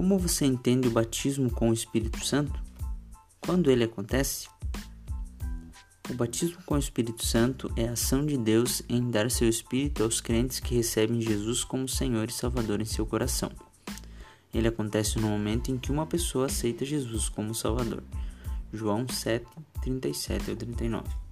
Como você entende o batismo com o Espírito Santo? Quando ele acontece? O batismo com o Espírito Santo é a ação de Deus em dar seu Espírito aos crentes que recebem Jesus como Senhor e Salvador em seu coração. Ele acontece no momento em que uma pessoa aceita Jesus como Salvador. João 7, 37 39.